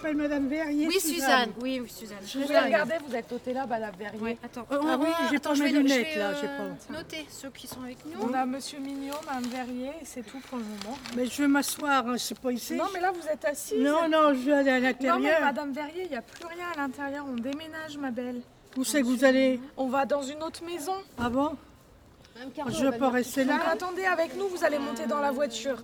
m'appelle Madame Verrier. Oui, Suzanne. Oui, oui, Suzanne. Je vous ai regardé, vous êtes ôté là, Madame Verrier. Ouais, attends. Ah oui, j'ai pas je mes je lunettes, là, euh, j'ai pas. Noter ceux qui sont avec nous. On a Monsieur Mignot, Madame Verrier, et c'est tout pour le moment. Mais je vais m'asseoir, hein, c'est pas ici. Non, mais là, vous êtes assise. non, non, je vais aller à Non, mais l'intérieur. Madame Verrier, il n'y a plus rien à l'intérieur. On déménage, ma belle. Où c'est que vous allez On va dans une autre maison. Ah bon Je vais pas rester Donc là. attendez avec nous, vous allez monter dans la voiture.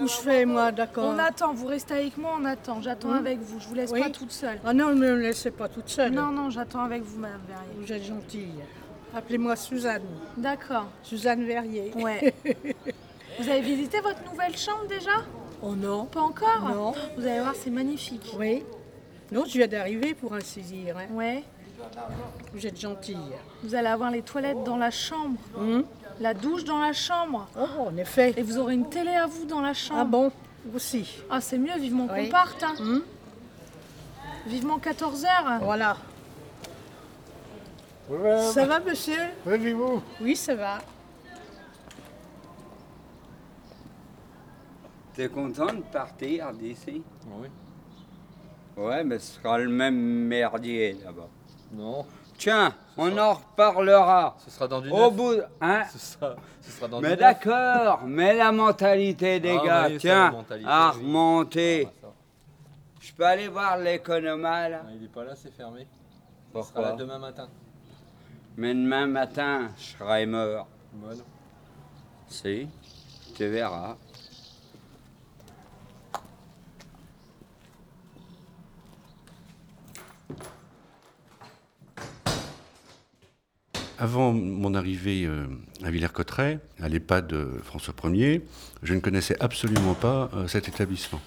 Où je fais, moi, d'accord. On attend, vous restez avec moi, on attend. J'attends Hmm. avec vous, je vous laisse Oui. pas toute seule. Ah non, ne me laissez pas toute seule. Non, non, j'attends avec vous, Madame Verrier. Vous êtes gentille. Appelez-moi Suzanne. D'accord. Suzanne Verrier. Ouais. vous avez visité votre nouvelle chambre déjà? Oh non Pas encore? Non. Vous allez voir, c'est magnifique. Oui. Non, je viens d'arriver pour ainsi dire. hein. Ouais. Vous êtes gentille. Vous allez avoir les toilettes dans la chambre, Hum la douche dans la chambre. Oh, en effet. Et vous aurez une télé à vous dans la chambre. Ah bon Aussi. Ah, c'est mieux, vivement Oui. qu'on parte. hein. Hum Vivement 14h. Voilà. Ça va, monsieur? Ouais, vous Oui, ça va. T'es content de partir d'ici? Oui. Ouais, mais ce sera le même merdier là-bas. Non, Tiens, on en reparlera. ce sera dans du Au bout, hein Ce sera, ce sera dans du Mais d'accord, mais la mentalité des Ah, gars, oui, tiens, mentalité, à oui. remonter. Ah, ça. Je peux aller voir l'économa là il est pas là, c'est fermé. Il sera là Pourquoi demain matin. Mais demain matin, je serai mort. Voilà. Si, tu verras. Avant mon arrivée euh, à Villers-Cotterêts, à l'EHPAD de François Ier, je ne connaissais absolument pas euh, cet établissement.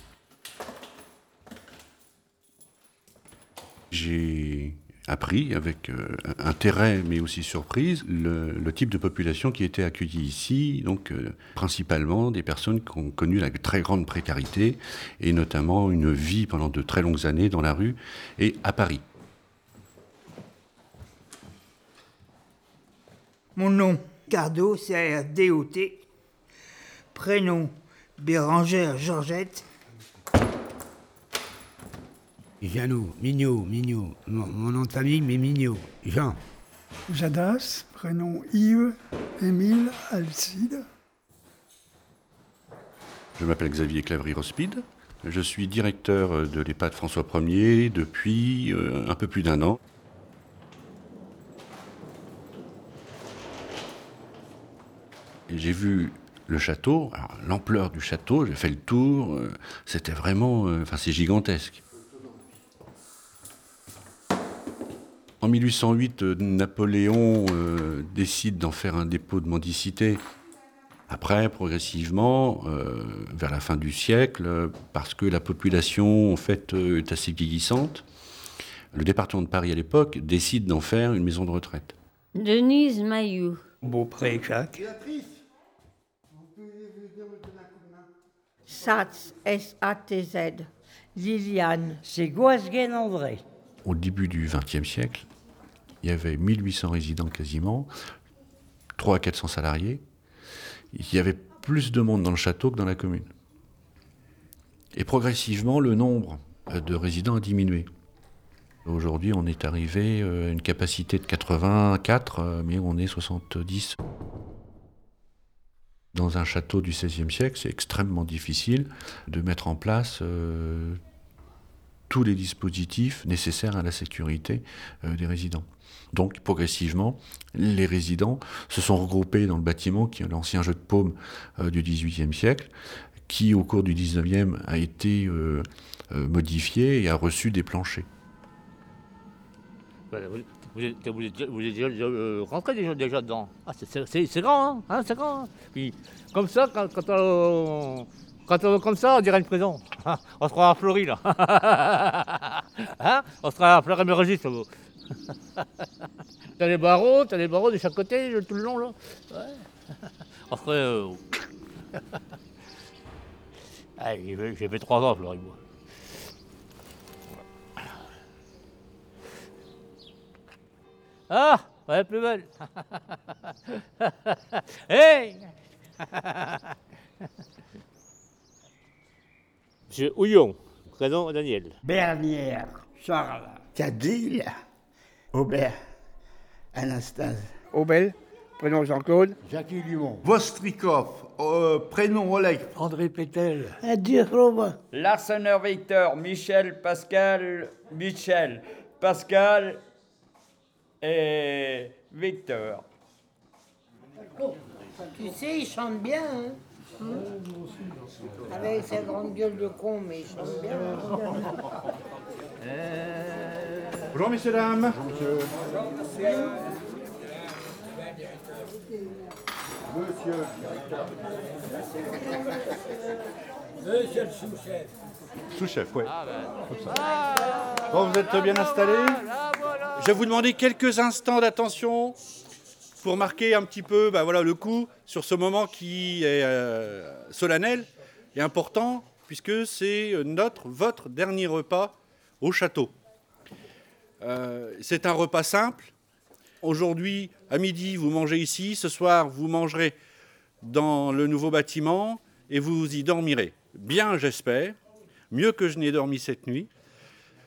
J'ai appris avec euh, intérêt mais aussi surprise le, type de population qui était accueillie ici, donc principalement des personnes qui ont connu la très grande précarité et notamment une vie pendant de très longues années dans la rue et à Paris. Mon nom, Cardo, C-A-R-D-O-T. Prénom, Bérangère Georgette. Jeannot, Mignot, Mignot. Mon, mon nom de famille, mais Mignot. Jean. Jadas, prénom Yves, Émile, Alcide. Je m'appelle Xavier Clavry-Rospide. Je suis directeur de l'EHPAD François Ier depuis euh, un peu plus d'un an. J'ai vu le château, l'ampleur du château, j'ai fait le tour, euh, c'était vraiment, euh, enfin c'est gigantesque. En 1808, euh, Napoléon euh, décide d'en faire un dépôt de mendicité. Après, progressivement, euh, vers la fin du siècle, parce que la population en fait euh, est assez vieillissante, le département de Paris à l'époque décide d'en faire une maison de retraite. Denise Mailloux. Beaupré Jacques. Satz, S-A-T-Z. Liliane, c'est André. Au début du XXe siècle, il y avait 1800 résidents quasiment, 300 à 400 salariés. Il y avait plus de monde dans le château que dans la commune. Et progressivement, le nombre de résidents a diminué. Aujourd'hui, on est arrivé euh, à une capacité de 84, euh, mais on est 70. Dans un château du XVIe siècle, c'est extrêmement difficile de mettre en place euh, tous les dispositifs nécessaires à la sécurité euh, des résidents. Donc, progressivement, les résidents se sont regroupés dans le bâtiment qui est l'ancien jeu de paume euh, du XVIIIe siècle, qui, au cours du XIXe, a été modifié et a reçu des planchers. Vous êtes, vous vous êtes déjà, euh, rentré déjà, déjà dedans. Ah, c'est- grand, hein, hein, c'est grand. Puis, comme ça, quand, quand on, quand on- comme ça, on dirait une prison. Ah, on sera à Fleury, là. Hein on sera à fleur émergiste. t'as les barreaux, t'as les barreaux de chaque côté, tout le long, là. Ouais. On euh, j'ai fait- trois ans Fleury, moi. Ah, ouais, plus belle. hey Monsieur Houillon, prénom Daniel. Bernière, Charles. Cadille, Aubert, Anastase. Aubel, prénom Jean-Claude. Jackie Dumont. Vostrikov, euh, prénom Oleg. André Pétel. Adieu, Robin. Larsener Victor, Michel, Pascal, Michel, Pascal et Victor. Tu sais, il chante bien, hein Avec sa grande gueule de con, mais il chante bien. Bonjour messieurs, dames. Sous-chef, ouais. Bon, vous êtes bien installés Je vais vous demander quelques instants d'attention pour marquer un petit peu bah, voilà, le coup sur ce moment qui est euh, solennel et important, puisque c'est notre, votre dernier repas au château. Euh, c'est un repas simple. Aujourd'hui, à midi, vous mangez ici. Ce soir, vous mangerez dans le nouveau bâtiment et vous y dormirez. Bien, j'espère. Mieux que je n'ai dormi cette nuit.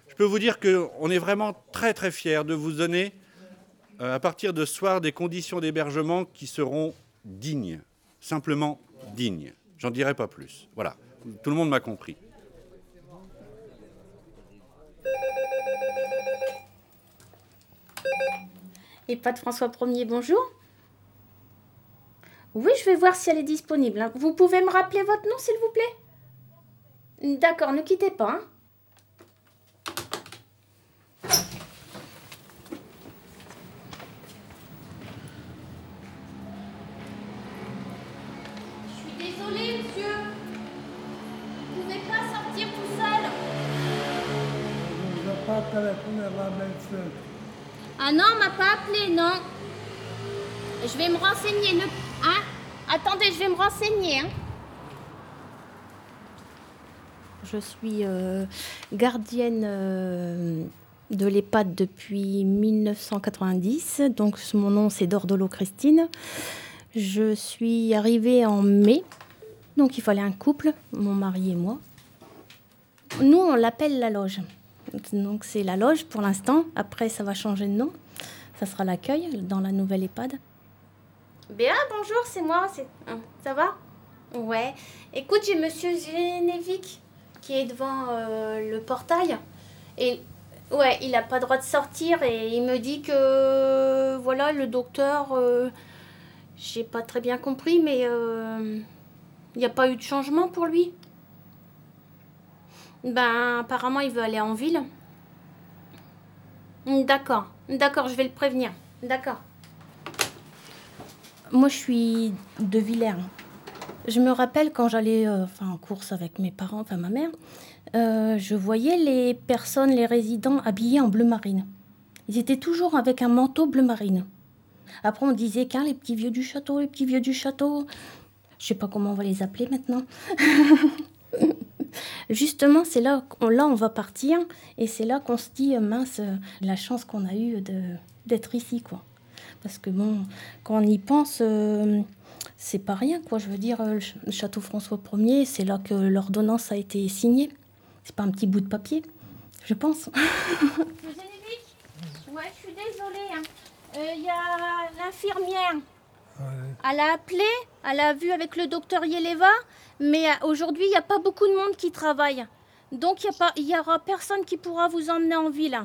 Je peux vous dire qu'on est vraiment très très fiers de vous donner, euh, à partir de ce soir, des conditions d'hébergement qui seront dignes. Simplement dignes. J'en dirai pas plus. Voilà. Tout le monde m'a compris. Et pas de François 1er, bonjour. Oui, je vais voir si elle est disponible. hein. Vous pouvez me rappeler votre nom, s'il vous plaît? D'accord, ne quittez pas. hein. Je suis désolée, monsieur. Vous pouvez pas sortir tout seul. Ah non, on m'a pas appelé, non. Je vais me renseigner. Ne... Hein Attendez, je vais me renseigner. hein. Je suis euh, gardienne euh, de l'EHPAD depuis 1990. Donc mon nom c'est Dordolo Christine. Je suis arrivée en mai. Donc il fallait un couple, mon mari et moi. Nous on l'appelle la loge. Donc c'est la loge pour l'instant. Après ça va changer de nom. Ça sera l'accueil dans la nouvelle EHPAD. Béa, bonjour, c'est moi. hein, Ça va? Ouais. Écoute, j'ai Monsieur Genevic qui est devant euh, le portail. Et ouais, il n'a pas le droit de sortir et il me dit que voilà, le docteur, euh, j'ai pas très bien compris, mais euh, il n'y a pas eu de changement pour lui. Ben, apparemment, il veut aller en ville. D'accord, d'accord, je vais le prévenir. D'accord. Moi, je suis de Villers. Je me rappelle quand j'allais euh, en course avec mes parents, enfin ma mère, euh, je voyais les personnes, les résidents habillés en bleu marine. Ils étaient toujours avec un manteau bleu marine. Après, on disait qu'un les petits vieux du château, les petits vieux du château. Je sais pas comment on va les appeler maintenant. Justement, c'est là qu'on là, on va partir et c'est là qu'on se dit, euh, mince, la chance qu'on a eue de- d'être ici, quoi. Parce que bon, quand on y pense, c'est pas rien, quoi. Je veux dire, euh, le ch- le château François Ier, c'est là que l'ordonnance a été signée. C'est pas un petit bout de papier, je pense. Ouais, je suis désolée. Il y a l'infirmière. Elle a appelé, elle a vu avec le docteur Yeleva, mais euh, aujourd'hui, il n'y a pas beaucoup de monde qui travaille. Donc, il n'y pas- il y aura personne qui pourra vous emmener en ville.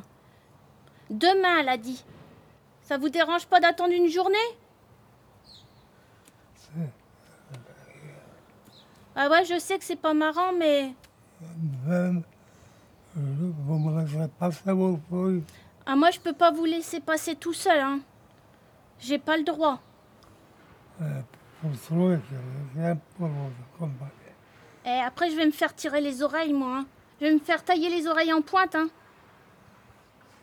Demain, elle a dit. Ça vous dérange pas d'attendre une journée? Ah ouais, je sais que c'est pas marrant, mais... Euh, vous me laisserez passer vos feuilles. Ah, moi, je peux pas vous laisser passer tout seul, hein. J'ai pas le droit. Euh, pour trouver quelqu'un pour vous accompagner. Et après, je vais me faire tirer les oreilles, moi. hein. Je vais me faire tailler les oreilles en pointe, hein.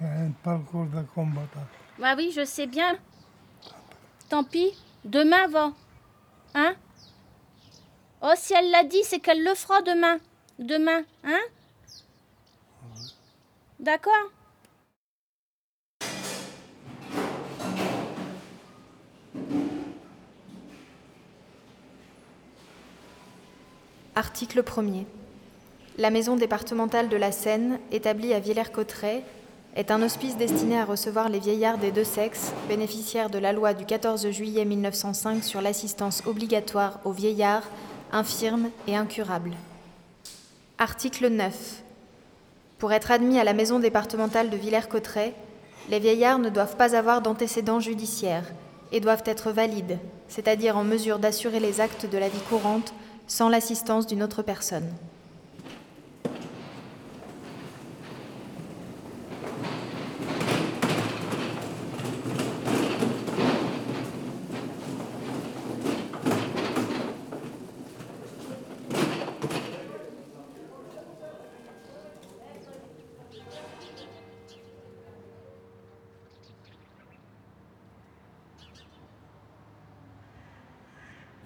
C'est un parcours de combattant. Bah oui, je sais bien. Tant pis, demain va. Hein? Oh, si elle l'a dit, c'est qu'elle le fera demain. Demain, hein D'accord Article 1er. La maison départementale de la Seine, établie à Villers-Cotterêts, est un hospice destiné à recevoir les vieillards des deux sexes, bénéficiaires de la loi du 14 juillet 1905 sur l'assistance obligatoire aux vieillards, infirmes et incurables. Article 9. Pour être admis à la maison départementale de Villers-Cotterêts, les vieillards ne doivent pas avoir d'antécédents judiciaires et doivent être valides, c'est-à-dire en mesure d'assurer les actes de la vie courante sans l'assistance d'une autre personne.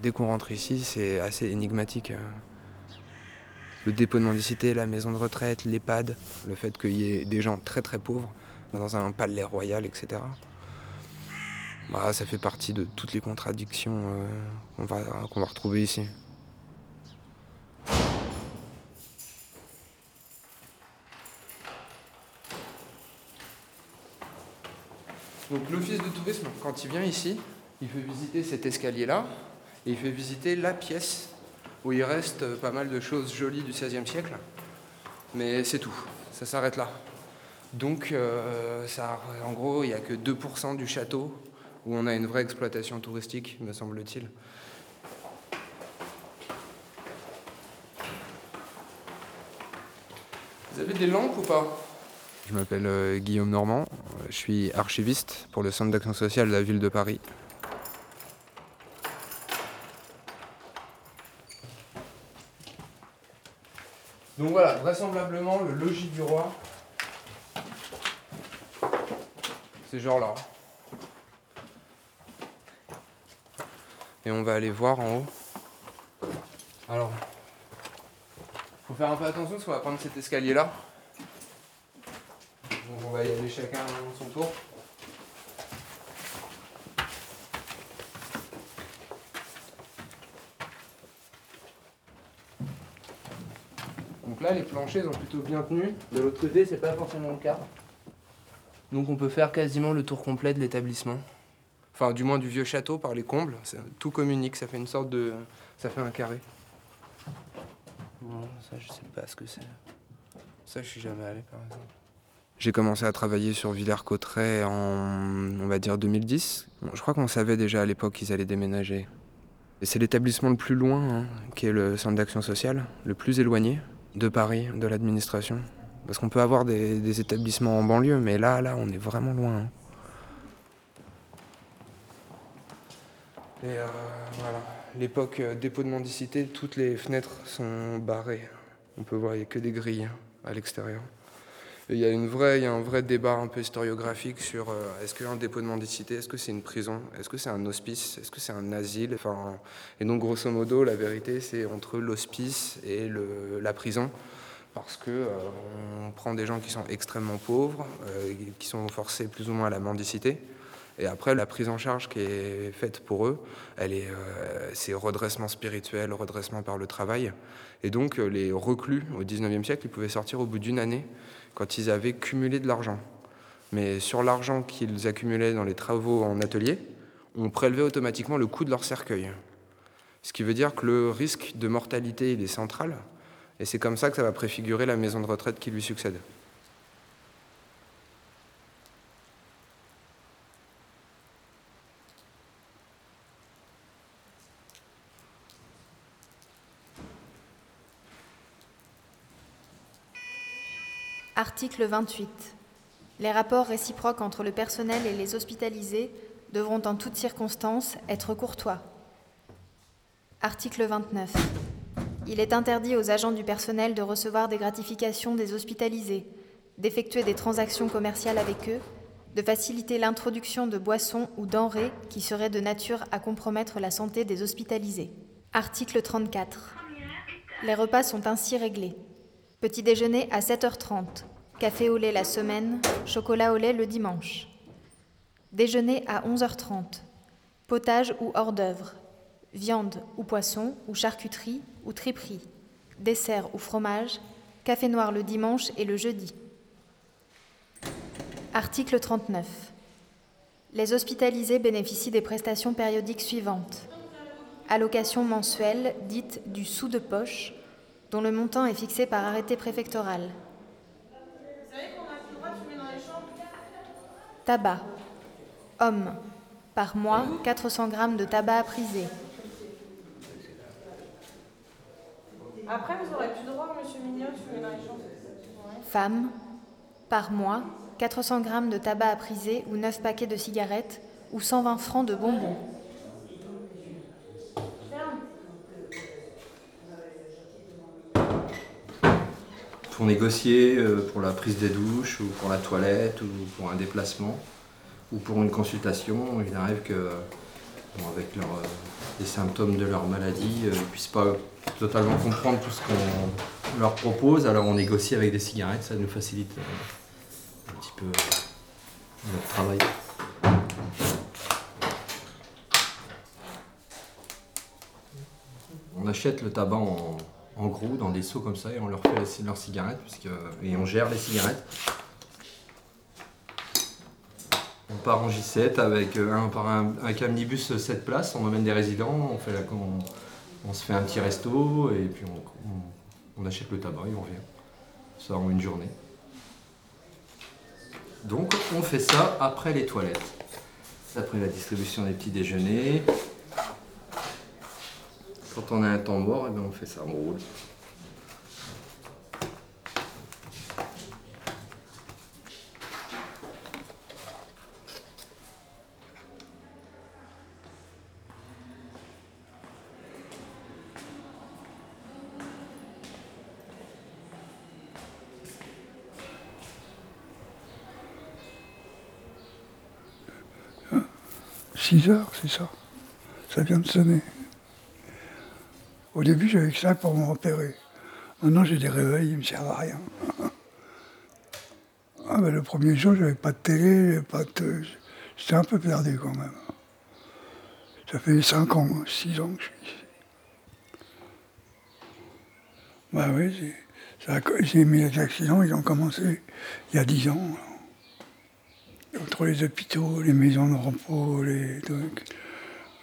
Dès qu'on rentre ici, c'est assez énigmatique. Le dépôt de mendicité, la maison de retraite, l'EHPAD, le fait qu'il y ait des gens très très pauvres dans un palais royal, etc. Bah, ça fait partie de toutes les contradictions euh, qu'on va, va retrouver ici. Donc l'office de tourisme, quand il vient ici, il fait visiter cet escalier-là, et il fait visiter la pièce où il reste pas mal de choses jolies du XVIe siècle. Mais c'est tout, ça s'arrête là. Donc, euh, en gros, il n'y a que 2% du château où on a une vraie exploitation touristique, me semble-t-il. Vous avez des lampes ou pas? Je m'appelle euh, Guillaume Normand, je suis archiviste pour le Centre d'action sociale de la ville de Paris. Donc voilà, vraisemblablement, le logis du roi, c'est genre là. Et on va aller voir en haut. Alors, faut faire un peu attention parce qu'on va prendre cet escalier là. Donc on va y aller chacun à son tour. Là, les planchers sont plutôt bien tenus. De l'autre côté, c'est pas forcément le cas. Donc on peut faire quasiment le tour complet de l'établissement. Enfin, du moins du vieux château par les combles. Tout communique, ça fait une sorte de. Ça fait un carré. Ça, je sais pas ce que c'est. Ça, je suis jamais allé, par exemple. J'ai commencé à travailler sur Villers-Cotterêts en, on va dire, 2010. Bon, je crois qu'on savait déjà à l'époque qu'ils allaient déménager. Et c'est l'établissement le plus loin, hein, qui est le centre d'action sociale, le plus éloigné de Paris, de l'administration. Parce qu'on peut avoir des, établissements en banlieue, mais là, là, on est vraiment loin. Hein. Et euh, l'époque euh, dépôt de mendicité, toutes les fenêtres sont barrées. On peut voir, il n'y a que des grilles à l'extérieur. Il y a un vrai débat un peu historiographique sur euh, est-ce qu'un dépôt de mendicité, est-ce que c'est une prison, est-ce que c'est un hospice, est-ce que c'est un asile. Et donc grosso modo, la vérité, c'est entre l'hospice et la prison, parce que euh, on prend des gens qui sont extrêmement pauvres, euh, qui sont forcés plus ou moins à la mendicité. Et après, la prise en charge qui est faite pour eux, c'est redressement spirituel, redressement par le travail. Et donc, les reclus au 19e siècle, ils pouvaient sortir au bout d'une année quand ils avaient cumulé de l'argent. Mais sur l'argent qu'ils accumulaient dans les travaux en atelier, on prélevait automatiquement le coût de leur cercueil. Ce qui veut dire que le risque de mortalité, est central. Et c'est comme ça que ça va préfigurer la maison de retraite qui lui succède. Article 28. Les rapports réciproques entre le personnel et les hospitalisés devront en toutes circonstances être courtois. Article 29. Il est interdit aux agents du personnel de recevoir des gratifications des hospitalisés, d'effectuer des transactions commerciales avec eux, de faciliter l'introduction de boissons ou denrées qui seraient de nature à compromettre la santé des hospitalisés. Article 34. Les repas sont ainsi réglés. Petit déjeuner à 7h30, café au lait la semaine, chocolat au lait le dimanche. Déjeuner à 11h30, potage ou hors d'œuvre, viande ou poisson ou charcuterie ou triperie, dessert ou fromage, café noir le dimanche et le jeudi. Article 39. Les hospitalisés bénéficient des prestations périodiques suivantes. Allocation mensuelle dite du sous de poche, dont le montant est fixé par arrêté préfectoral. Tabac. Homme. Par mois, 400 grammes de tabac à priser. Après, vous aurez plus droit, monsieur Mignot, les champs. Femme. Par mois, 400 grammes de tabac à priser ou 9 paquets de cigarettes ou 120 francs de bonbons. Pour négocier euh, pour la prise des douches ou pour la toilette ou pour un déplacement ou pour une consultation, il arrive que, avec leur, euh, les symptômes de leur maladie, euh, ils ne puissent pas totalement comprendre tout ce qu'on leur propose. Alors on négocie avec des cigarettes, ça nous facilite un petit peu notre travail. On achète le tabac en, en gros dans des seaux comme ça et on leur fait leurs cigarettes puisque, et on gère les cigarettes. On part en J7 avec euh, un, par un, un camnibus 7 places, on emmène des résidents, on, fait la, on, se fait un petit resto et puis on, on- on achète le tabac et on revient. Ça en une journée. Donc on fait ça après les toilettes. Après la distribution des petits déjeuners. Quand on a un temps mort, eh ben, on fait ça, on roule. 6 heures, c'est ça? Ça vient de sonner. Au début, j'avais que ça pour me repérer. Maintenant, j'ai des réveils, ils ne me servent à rien. Ah, ben, le premier jour, j'avais pas de télé, pas de... J'étais un peu perdu quand même. Ça fait 5 ans, 6 ans que je suis ici. Bah oui, j'ai- mis les accidents, ils ont commencé il y a 10 ans. Entre les hôpitaux, les maisons de repos, les trucs.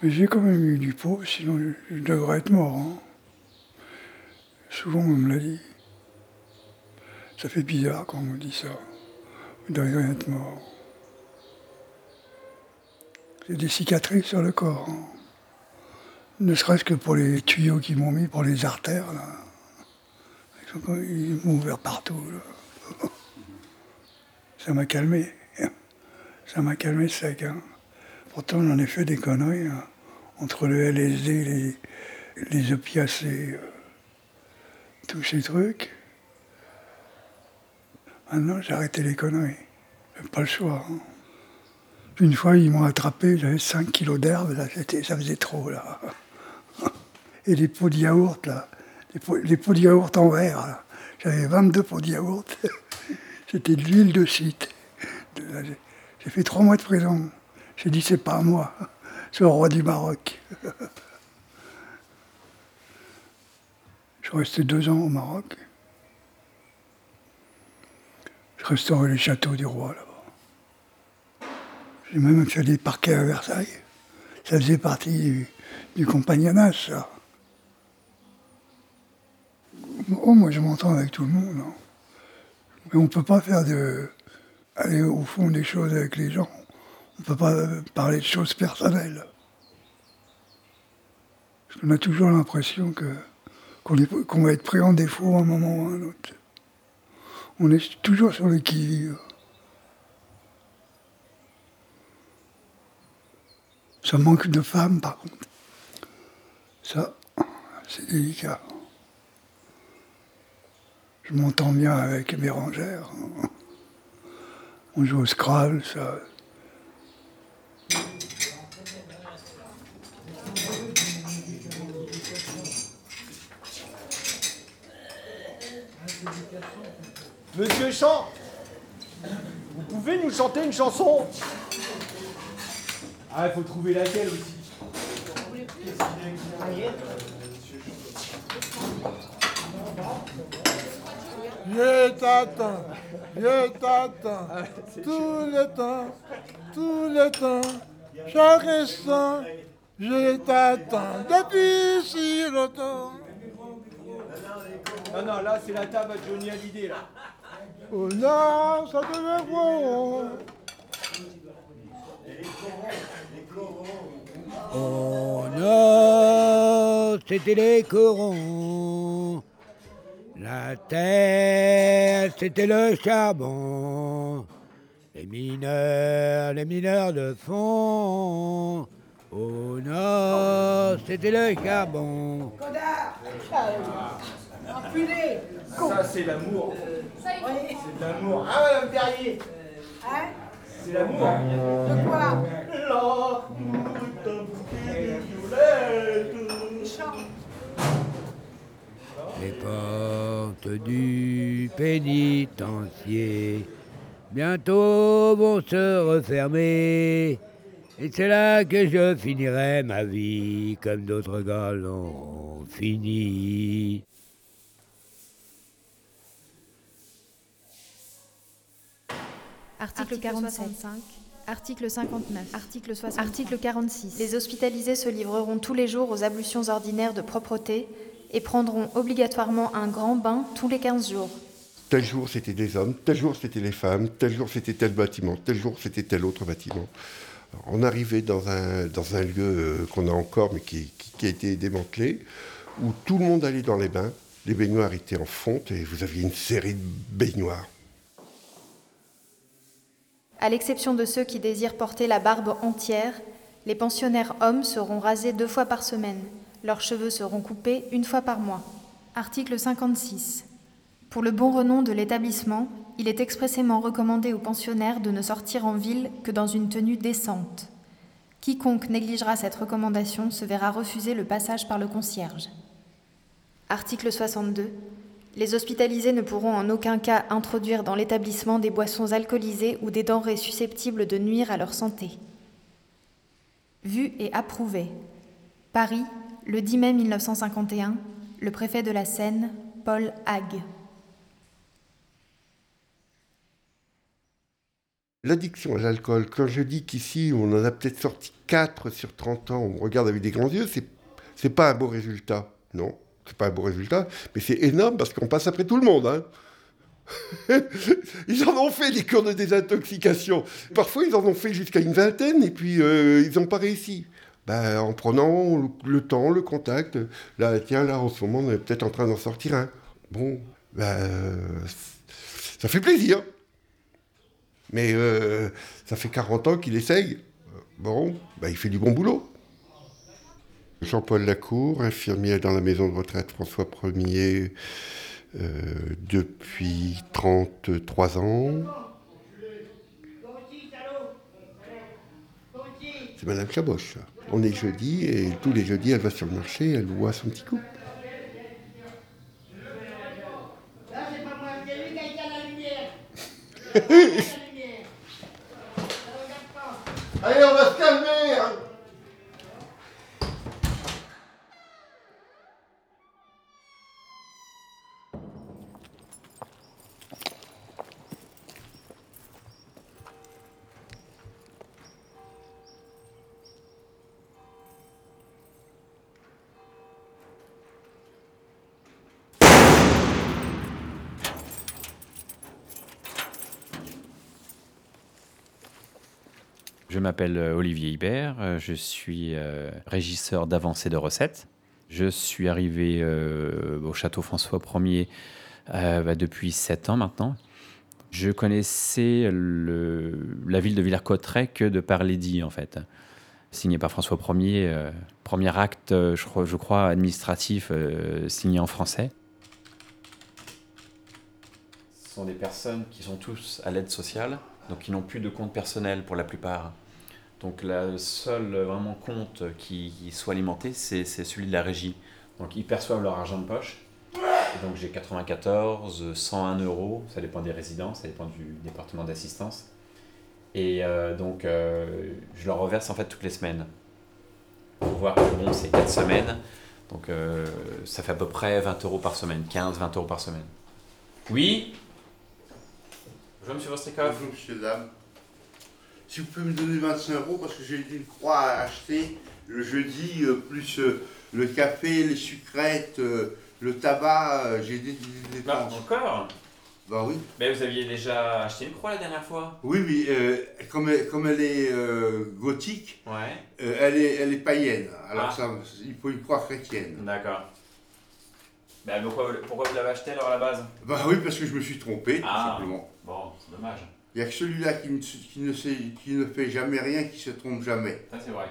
Mais j'ai quand même eu du pot, sinon je, je devrais être mort. hein. Souvent on me l'a dit. Ça fait bizarre quand on me dit ça. Vous devriez être mort. J'ai des cicatrices sur le corps. hein. Ne serait-ce que pour les tuyaux qu'ils m'ont mis pour les artères. Ils m'ont ouvert partout. Ça m'a calmé. Ça m'a calmé sec. hein. Pourtant, j'en ai fait des conneries. hein. Entre le LSD, les, les opiacés, euh, tous ces trucs. Maintenant, j'ai arrêté les conneries. Pas le choix. hein. Une fois, ils m'ont attrapé, j'avais 5 kilos d'herbe, ça faisait trop, là. Et les pots de yaourt, là, les pots, de yaourt en verre. J'avais 22 pots de yaourt. C'était de l'huile de là, j'ai- fait trois mois de prison. J'ai dit, c'est pas à moi, c'est au roi du Maroc. Je resté deux ans au Maroc. Je restaurais les châteaux du roi là-bas. J'ai même fait des parquets à Versailles. Ça faisait partie du, du compagnonnage, ça. Oh, moi, je m'entends avec tout le monde. hein. Mais on ne peut pas faire de. aller au fond des choses avec les gens. On ne peut pas parler de choses personnelles. Parce qu'on a toujours l'impression que, qu'on, va être pris en défaut à un moment ou à un autre. On est toujours sur le qui-vive. Ça manque de femmes, par contre. Ça, c'est délicat. Je m'entends bien avec Bérangère. On joue au Scrabble, ça. Monsieur Champ, vous pouvez nous chanter une chanson Ah, il faut trouver laquelle aussi. Je t'attends, je t'attends, tout le temps, tout le temps, chaque instant, je t'attends depuis si longtemps. Non, non, là, c'est la table à Johnny Hallyday, là. Oh non, ça devait voir. Oh non, c'était les corons. La terre, c'était le charbon. Les mineurs, les mineurs de fond. Oh non, c'était le charbon. Enculé Ça, c'est l'amour. Oui. C'est l'amour. Ah, Madame Perrier Hein C'est l'amour. De quoi L'amour est un bouquet de violettes. Les portes du pénitencier bientôt vont se refermer. Et c'est là que je finirai ma vie comme d'autres gars l'ont fini. Article 47. Article 59. Article 60. Article 46. Les hospitalisés se livreront tous les jours aux ablutions ordinaires de propreté et prendront obligatoirement un grand bain tous les 15 jours. Tel jour c'était des hommes, tel jour c'était les femmes, tel jour c'était tel bâtiment, tel jour c'était tel autre bâtiment. On arrivait dans un, dans un lieu euh, qu'on a encore mais qui, qui- qui a été démantelé, où tout le monde allait dans les bains, les baignoires étaient en fonte et vous aviez une série de baignoires. À l'exception de ceux qui désirent porter la barbe entière, les pensionnaires hommes seront rasés deux fois par semaine. Leurs cheveux seront coupés une fois par mois. Article 56. Pour le bon renom de l'établissement, il est expressément recommandé aux pensionnaires de ne sortir en ville que dans une tenue décente. Quiconque négligera cette recommandation se verra refuser le passage par le concierge. Article 62. Les hospitalisés ne pourront en aucun cas introduire dans l'établissement des boissons alcoolisées ou des denrées susceptibles de nuire à leur santé. Vu et approuvé. Paris, le 10 mai 1951, le préfet de la Seine, Paul Hague. L'addiction à l'alcool, quand je dis qu'ici on en a peut-être sorti 4 sur 30 ans, on regarde avec des grands yeux, c'est, c'est pas un beau résultat. Non, c'est pas un beau résultat, mais c'est énorme parce qu'on passe après tout le monde. hein. ils en ont fait des cures de désintoxication. Parfois, ils en ont fait jusqu'à une vingtaine et puis euh, ils n'ont pas réussi. Ben, en prenant le, le temps, le contact. Là, tiens, là, en ce moment, on est peut-être en train d'en sortir un. Bon, ben, euh, ça fait plaisir. Mais euh, ça fait 40 ans qu'il essaye. Bon, ben, il fait du bon boulot. Jean-Paul Lacour, infirmier dans la maison de retraite François 1er euh, depuis 33 ans. C'est Madame Chaboche. On est jeudi et tous les jeudis, elle va sur le marché, elle voit son petit coup. Allez, on va se calmer Je m'appelle euh, Olivier Hibert, euh, je suis euh, régisseur d'avancée de recettes. Je suis arrivé euh, au château François Ier euh, bah, depuis sept ans maintenant. Je connaissais la ville de Villers-Cotterêts que de par l'édit en fait. Signé par François Ier, euh, premier acte, je crois, je crois, administratif signé en français. Ce sont des personnes qui sont tous à l'aide sociale, donc qui n'ont plus de compte personnel pour la plupart. Donc le seul euh, vraiment compte qui, soit alimenté, c'est celui de la régie. Donc ils perçoivent leur argent de poche. Donc j'ai 94, 101 euros, ça dépend des résidences, ça dépend du département d'assistance. Et euh, donc euh, je leur reverse en fait toutes les semaines. Pour voir que bon, c'est 4 semaines, donc ça fait à peu près 20 euros par semaine, 15-20 euros par semaine. Oui Bonjour Monsieur Vostrikov. Bonjour monsieur, dame. Si vous pouvez me donner 25 euros parce que j'ai une croix à acheter le jeudi, euh, plus euh, le café, les sucrètes, euh, le tabac, j'ai des, des Bah, dépenses. encore Bah oui. Mais vous aviez déjà acheté une croix la dernière fois Oui, oui, euh, comme, elle, comme elle est euh, gothique, Ouais. euh, elle, est, elle est païenne. Alors Ah. ça, il faut une croix chrétienne. D'accord. Bah, pourquoi, vous- pourquoi vous l'avez acheté alors à la base? Bah oui, parce que je me suis trompé, tout Ah. simplement. Bon, c'est dommage. Il n'y a que celui-là qui, ne- qui, ne sait- qui ne fait jamais rien, qui se trompe jamais. Ça c'est vrai.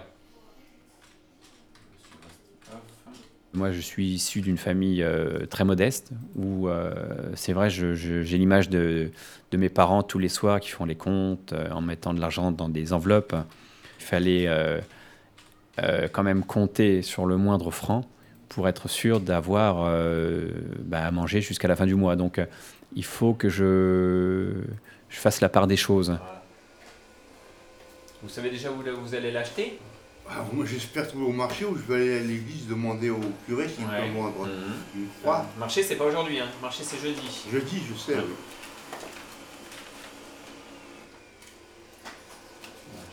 Moi, je suis issu d'une famille euh, très modeste où euh, c'est vrai, je- je- j'ai l'image de, de mes parents tous les soirs qui font les comptes euh, en mettant de l'argent dans des enveloppes. Il fallait euh, euh, quand même compter sur le moindre franc pour être sûr d'avoir euh, bah, à manger jusqu'à la fin du mois. Donc, euh, il faut que je, je fasse la part des choses. Vous savez déjà où le- vous allez l'acheter? Ah, moi j'espère trouver au marché où je vais aller à l'église demander au curé s'il Ouais. peut vendre Mhm. une croix. Le marché c'est pas aujourd'hui, hein. le marché c'est jeudi. Jeudi, je sais. Ouais. oui.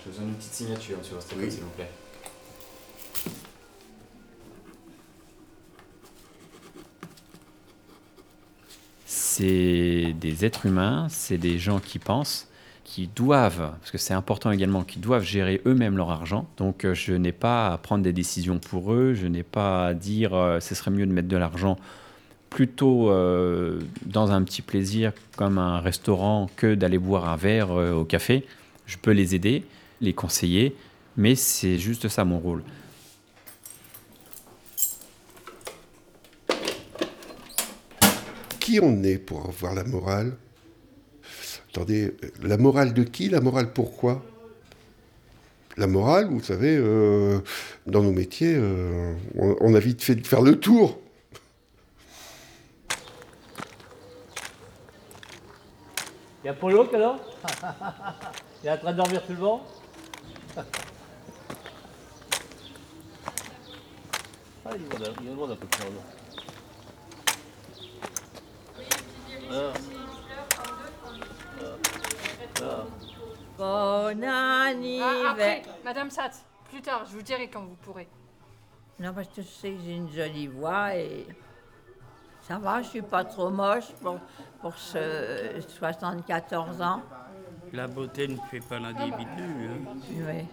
J'ai besoin d'une petite signature sur votre Oui. s'il vous plaît. C'est des êtres humains, c'est des gens qui pensent, qui doivent, parce que c'est important également, qui doivent gérer eux-mêmes leur argent. Donc euh, je n'ai pas à prendre des décisions pour eux, je n'ai pas à dire euh, ce serait mieux de mettre de l'argent plutôt euh, dans un petit plaisir comme un restaurant que d'aller boire un verre au café. Je peux les aider, les conseiller, mais c'est juste ça mon rôle. Qui on est pour avoir la morale? Attendez, euh, la morale de qui? La morale pourquoi? La morale, vous savez, euh, dans nos métiers, euh, on, a vite fait de faire le tour. Il y a Polo alors Il est en train de dormir tout le monde? Ah, il il demande un peu de Ah. Ah. Ah. Bon anniversaire. Ah, après, Madame Satz, plus tard, je vous dirai quand vous pourrez. Non, parce que je sais que j'ai une jolie voix et ça va, je suis pas trop moche pour, pour ce 74 ans. La beauté ne fait pas l'individu. hein. Oui.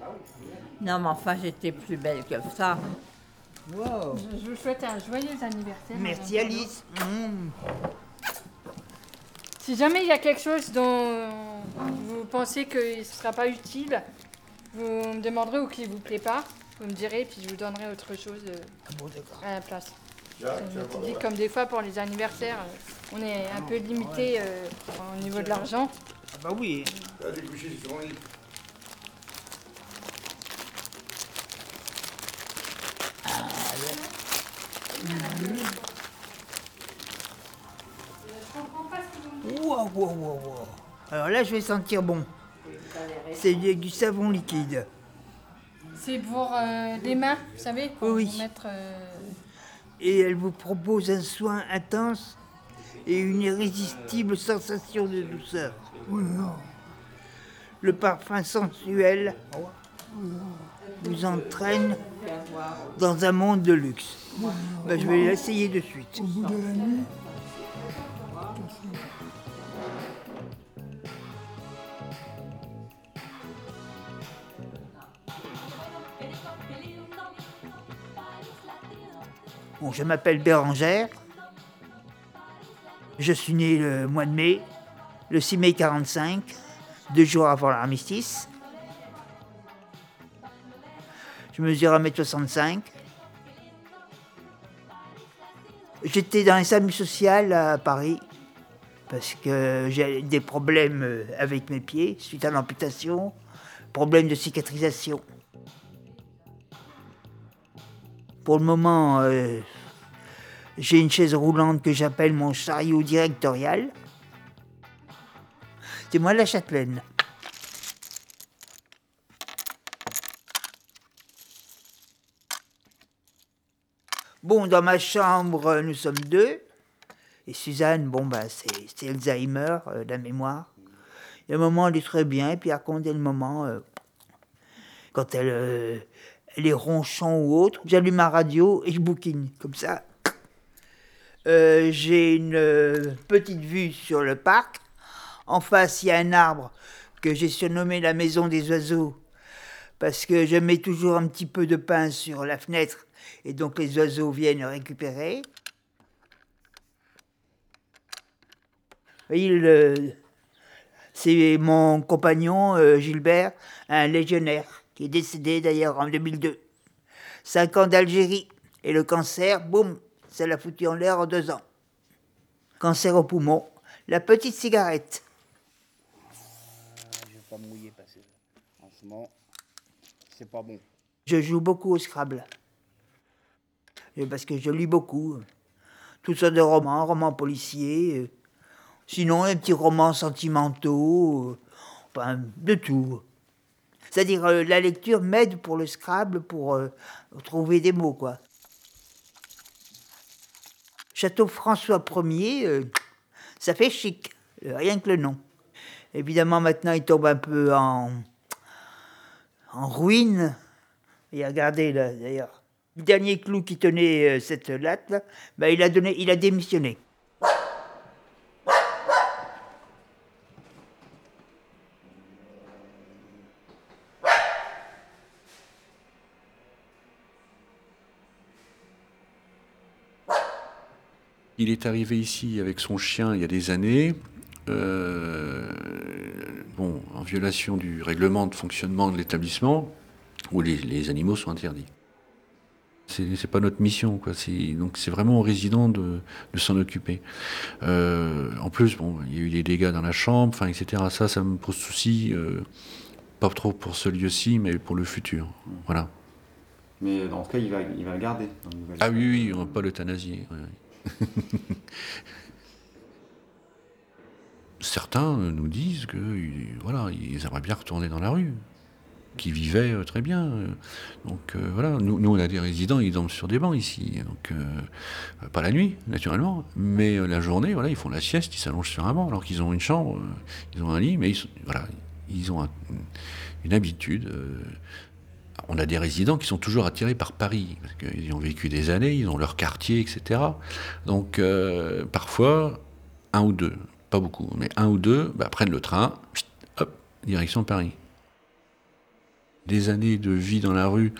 Non, mais enfin, j'étais plus belle que ça. Wow. Je, vous souhaite un joyeux anniversaire. Merci Alice. Polo. Si jamais il y a quelque chose dont vous pensez qu'il ne sera pas utile, vous me demanderez ou qui ne vous plaît pas. Vous me direz, puis je vous donnerai autre chose euh, à la place. Je me dis comme des fois pour les anniversaires, euh, on est un peu limité euh, au niveau de l'argent. Ah bah oui. Wow, wow, wow, wow. Alors là, je vais sentir bon. C'est du, du savon liquide. C'est pour euh, les mains, vous savez, pour Oui. mettre. euh, Et elle vous propose un soin intense et une irrésistible sensation de douceur. Le parfum sensuel vous entraîne dans un monde de luxe. Ben, je vais l'essayer de suite. Je m'appelle Bérangère. Je suis né le mois de mai, le 6 mai 45, deux jours avant l'armistice. Je mesure 1m65. J'étais dans les SAMU social à Paris parce que j'ai des problèmes euh, avec mes pieds suite à l'amputation, problème de cicatrisation. Pour le moment, euh, j'ai une chaise roulante que j'appelle mon chariot directorial. C'est moi la châtelaine. Bon, dans ma chambre, nous sommes deux. Et Suzanne, bon, bah, c'est Alzheimer, euh, la mémoire. Il y a un moment, elle est très bien, et puis y a le moment, euh, quand elle, euh, elle est ronchon ou autre, j'allume ma radio et je bouquine, comme ça. Euh, J'ai une euh, petite vue sur le parc. En face, il y a un arbre que j'ai surnommé la maison des oiseaux, parce que je mets toujours un petit peu de pain sur la fenêtre, et donc les oiseaux viennent récupérer. C'est mon compagnon euh, Gilbert, un légionnaire, qui est décédé d'ailleurs en 2002. Cinq ans d'Algérie, et le cancer, boum, ça l'a foutu en l'air en deux ans. Cancer au poumon, la petite cigarette. Je vais pas mouiller parce que en ce moment, c'est pas bon. Je joue beaucoup au Scrabble. Parce que je lis beaucoup. Toutes sortes de romans, romans policiers. euh, Sinon, un petit romans sentimentaux. euh, Enfin, de tout. C'est-à-dire, euh, la lecture m'aide pour le Scrabble, pour euh, trouver des mots, quoi. Château François Ier, euh, ça fait chic, rien que le nom. Évidemment, maintenant, il tombe un peu en, ruine. Et regardez, là, d'ailleurs, le dernier clou qui tenait cette latte, là, ben, il, a donné, il a démissionné. Il est arrivé ici avec son chien il y a des années, euh, bon, en violation du règlement de fonctionnement de l'établissement, où les, les animaux sont interdits. C'est pas notre mission, quoi. C'est- Donc c'est vraiment aux résidents de, de s'en occuper. Euh, en plus, bon, il y a eu des dégâts dans la chambre, enfin, etc. Ça, ça me pose souci, euh, pas trop pour ce lieu-ci, mais pour le futur. Voilà. Mais dans ce cas, il va, il va le garder. dans Ah oui, oui, on va pas l'euthanasier. Certains nous disent que voilà, ils aimeraient bien retourner dans la rue, qui vivaient euh, très bien. Donc euh, voilà, nous, nous, on a des résidents, ils dorment sur des bancs ici, donc euh, pas la nuit naturellement, mais la journée, voilà, ils font la sieste, ils s'allongent sur un banc alors qu'ils ont une chambre, ils ont un lit, mais ils, voilà, ils ont un- une habitude. On a des résidents qui sont toujours attirés par Paris, parce qu'ils y ont vécu des années, ils ont leur quartier, etc. Donc, euh, parfois, un ou deux, pas beaucoup, mais un ou deux bah, prennent le train, hop, direction Paris. Des années de vie dans la rue,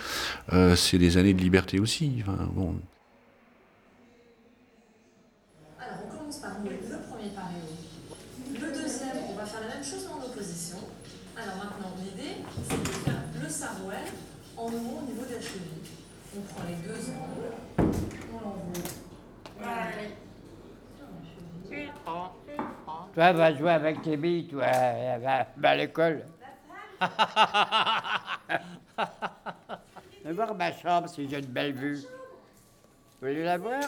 euh, c'est des années de liberté aussi Alors, on commence par le premier paréo. Le deuxième, on va faire la même chose mais en opposition. Alors maintenant, l'idée, c'est de faire le sarouel en haut au niveau de la cheville. On prend les deux angles, on l'envoie. Toi, va jouer avec tes billes, toi, va, va- va à l'école. Viens voir ma chambre si j'ai une belle vue. Vous voulez la voir?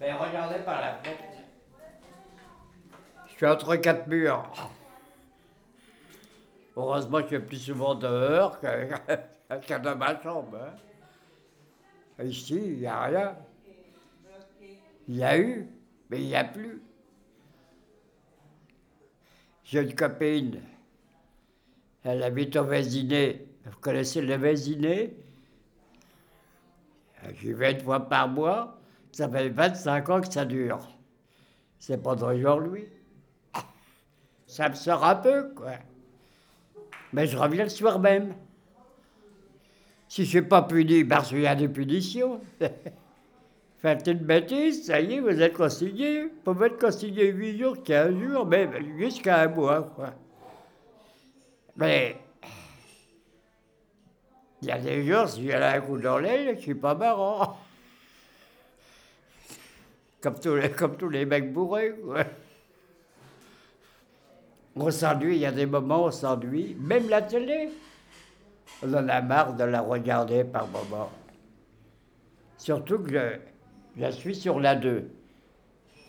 Ben, regardez par la fenêtre. Je suis entre quatre murs. Heureusement que je suis plus souvent dehors que, que dans ma chambre. hein. Ici, il n'y a rien. Il y a eu, mais il n'y a plus. J'ai une copine. Elle habite au Vésiné. Vous connaissez le Vésiné? J'y vais une fois par mois. Ça fait 25 ans que ça dure. C'est pas d'aujourd'hui. Ça me sort un peu, quoi. Mais je reviens le soir même. Si je suis pas puni, parce qu'il y a des punitions. Faites une bêtise, ça y est, vous êtes consigné. Vous pouvez être consigné 8 jours, 15 jours, même jusqu'à un mois, quoi. Mais il y a des jours, si j'ai un coup dans l'aile, je suis pas marrant. Comme tous les, comme tous les mecs bourrés, quoi. On s'ennuie, il y a des moments où on s'ennuie, même la télé. On en a marre de la regarder par moments. Surtout que je, je suis sur la 2.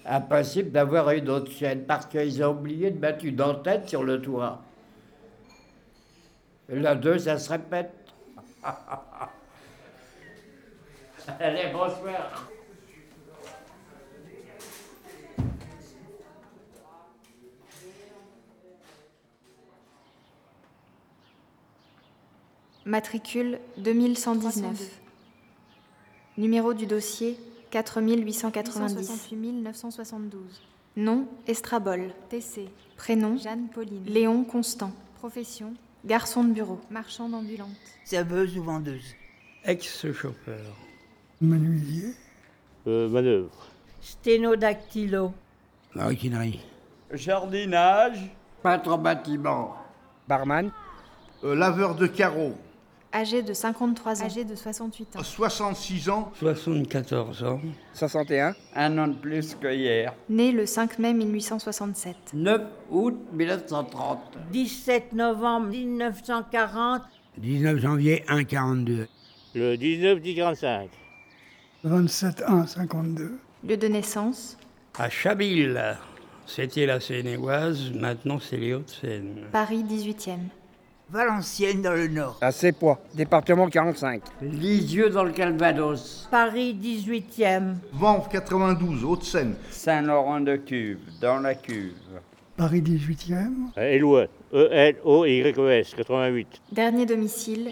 Impossible d'avoir une autre chaîne parce qu'ils ont oublié de mettre une antenne sur le toit. La 2, ça se répète. Allez, bonsoir. Matricule 2119. Numéro du dossier 4890. 972. Nom Estrabol. TC. Prénom Jeanne Pauline. Léon Constant. Profession Garçon de bureau. Marchande ambulante. Serveuse ou vendeuse? Ex-chauffeur. Menuisier? Euh, manœuvre. Sténodactylo. Maroquinerie. Jardinage. Peintre bâtiment. Barman. Euh, laveur de carreaux. Âgé de 53 ans. Âgé de 68 ans. 66 ans. 74 ans. 61. Un an de plus que hier. Né le 5 mai 1867. 9 août 1930. 17 novembre 1940. 19 janvier 1,42. Le 19 1045. 27 1 52. Lieu de naissance À Chabille. C'était la Seine-et-Oise, maintenant c'est les Hauts-de-Seine. Paris 18e. Valenciennes dans le Nord. À Sépois. Département 45. Lisieux dans le Calvados. Paris 18e. Vanves 92, Haute-Seine. Saint-Laurent-de-Cuve, dans la cuve. Paris 18e. Elouet. E-L-O-Y-E-S, 88. Dernier domicile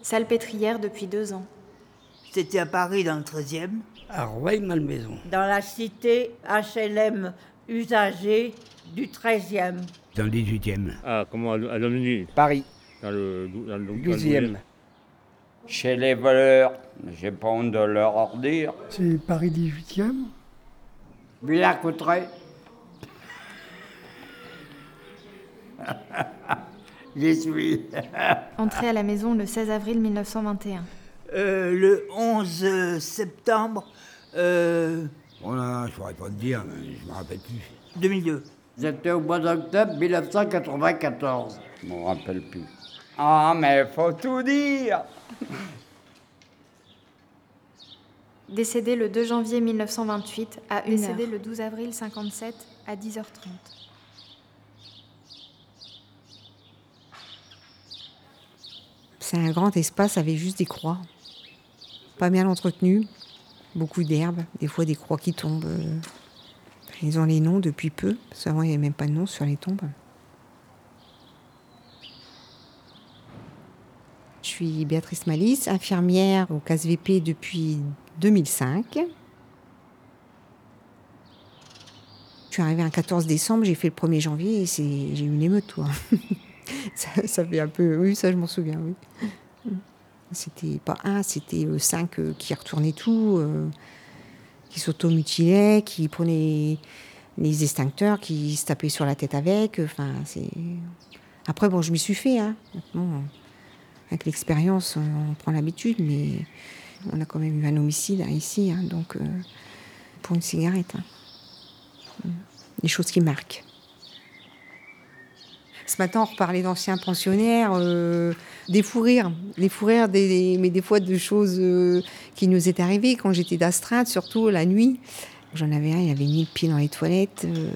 Salpêtrière depuis deux ans. C'était à Paris dans le 13e. À Rueil-Malmaison. Dans la cité HLM usagée du 13e. Dans le 18e. Ah, comment, à Lomini Paris. Dans le, dans le, dans le 12e. Chez les voleurs, j'ai pas honte de leur dire. C'est Paris 18e. Villers-Cotterêts. J'y suis. Entrée à la maison le 16 avril 1921. Euh, le 11 septembre euh, Oh là, je pourrais pas te dire, mais je me rappelle plus. 2002. J'étais au mois d'octobre 1994. Je m'en rappelle plus. Ah, mais faut tout dire Décédé le 2 janvier 1928 à 1 Décédé le 12 avril 57 à 10h30. C'est un grand espace avec juste des croix. Pas bien entretenu, beaucoup d'herbes, des fois des croix qui tombent. Ils ont les noms depuis peu, parce qu'avant il n'y avait même pas de nom sur les tombes. Je suis Béatrice Malice, infirmière au CASVP depuis 2005. Je suis arrivée un 14 décembre, j'ai fait le 1er janvier et j'ai eu une émeute, toi. ça, ça fait un peu. Oui, ça, je m'en souviens, oui. C'était pas un, c'était cinq qui retournaient tout, euh, qui s'automutilaient, qui prenaient les extincteurs, qui se tapaient sur la tête avec. Enfin. Après, bon, je m'y suis fait, hein. Avec l'expérience, on prend l'habitude, mais on a quand même eu un homicide hein, ici, hein, donc euh, pour une cigarette. hein. Des choses qui marquent. Ce matin, on reparlait d'anciens pensionnaires, euh, des fous rires, des fous rires, mais des fois de choses euh, qui nous étaient arrivées quand j'étais d'astreinte, surtout la nuit. J'en avais un, il avait mis le pied dans les toilettes, euh,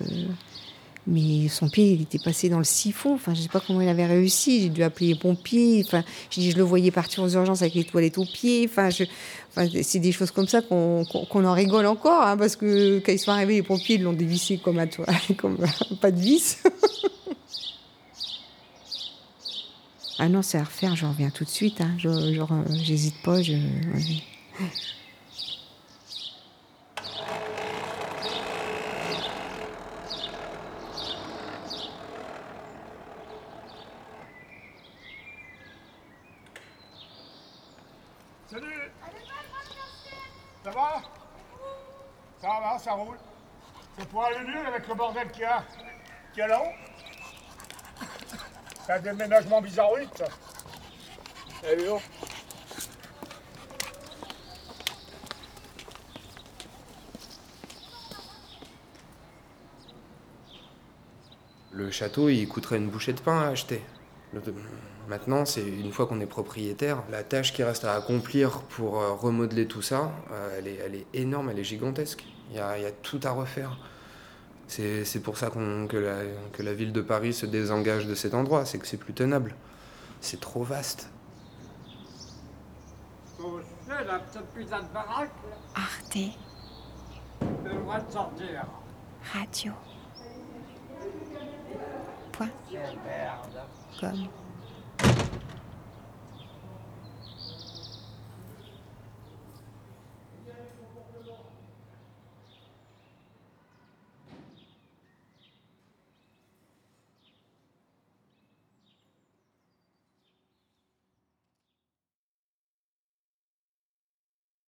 mais son pied, il était passé dans le siphon. Enfin, je sais pas comment il avait réussi. J'ai dû appeler les pompiers. Enfin, je, le voyais partir aux urgences avec les toilettes aux pieds. Enfin, c'est des choses comme ça qu'on en rigole encore, hein, parce que quand ils sont arrivés, les pompiers l'ont dévissé comme un, toi- comme pas de vis. Ah non, c'est à refaire, je reviens tout de suite. Hein. Je, j'hésite pas. Je... Salut Ça va? Ça va, ça roule. C'est pour aller mieux avec le bordel qu'il y a, qu'il y a là-haut C'est un déménagement bizarroïde, ça. Eh bien. Le château, il coûterait une bouchée de pain à acheter. Maintenant, c'est une fois qu'on est propriétaire, la tâche qui reste à accomplir pour euh, remodeler tout ça, euh, elle, est, énorme, elle est gigantesque. Il y a tout à refaire. C'est c'est pour ça qu'on- que, la, que la ville de Paris se désengage de cet endroit, c'est que c'est plus tenable. C'est trop vaste. Arte. Radio. Point. Merde. Comme.